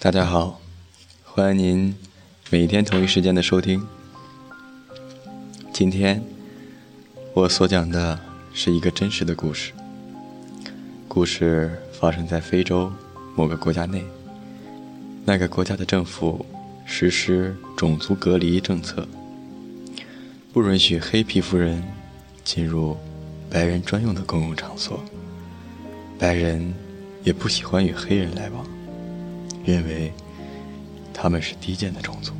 大家好，欢迎您每天同一时间的收听。今天我所讲的是一个真实的故事。故事发生在非洲某个国家内，那个国家的政府实施种族隔离政策，不允许黑皮肤人进入白人专用的公共场所，白人也不喜欢与黑人来往。认为他们是低贱的种族，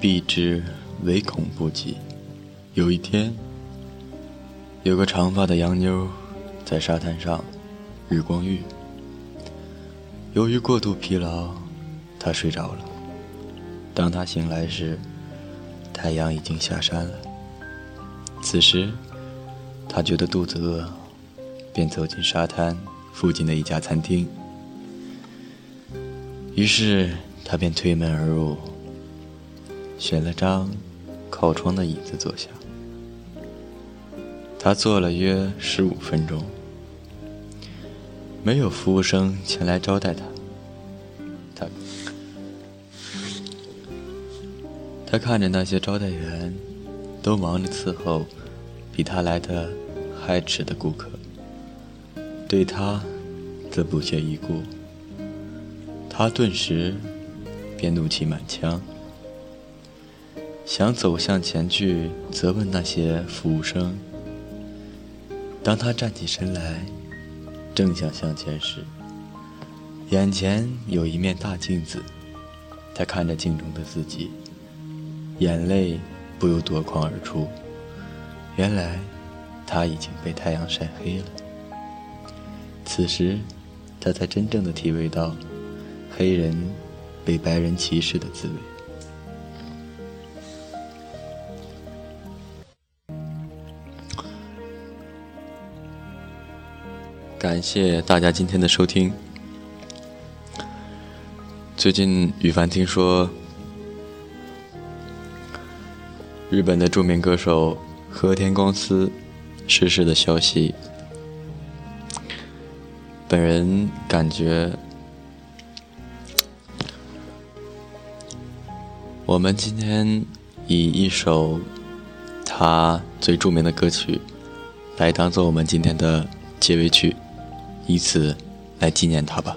避之唯恐不及。有一天，有个长发的洋妞在沙滩上日光浴。由于过度疲劳，她睡着了。当她醒来时，太阳已经下山了。此时，他觉得肚子饿，便走进沙滩。附近的一家餐厅，于是他便推门而入，选了张靠窗的椅子坐下。他坐了约十五分钟，没有服务生前来招待他。他他看着那些招待员，都忙着伺候比他来的还迟的顾客。对他，则不屑一顾。他顿时便怒气满腔，想走向前去责问那些服务生。当他站起身来，正想向前时，眼前有一面大镜子。他看着镜中的自己，眼泪不由夺眶而出。原来，他已经被太阳晒黑了。此时，他才真正的体味到黑人被白人歧视的滋味。感谢大家今天的收听。最近，羽凡听说日本的著名歌手和田光司逝世的消息。本人感觉，我们今天以一首他最著名的歌曲来当做我们今天的结尾曲，以此来纪念他吧。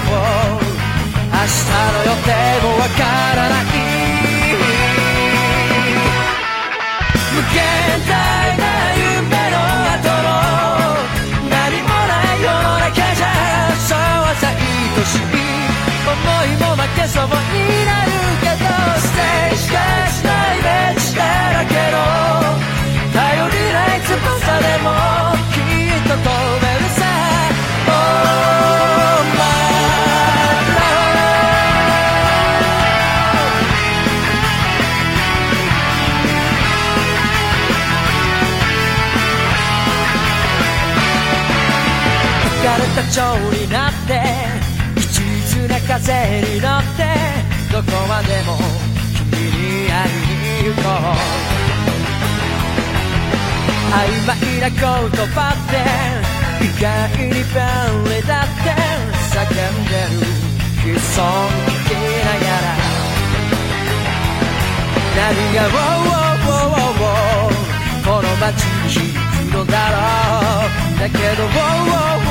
明日の予定もわからない情になって一途な風に乗ってどこまでも君に会いに行こう曖昧な言葉って意外に便利だって叫んでる悲惨的なやら何が「この街にいくのだろう」だけど「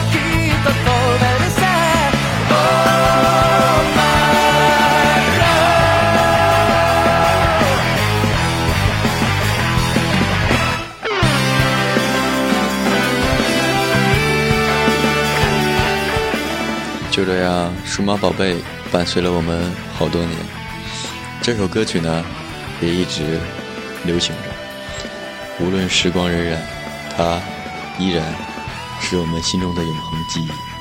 就这样，数码宝贝伴随了我们好多年。这首歌曲呢，也一直流行着。无论时光荏苒，它依然是我们心中的永恒记忆。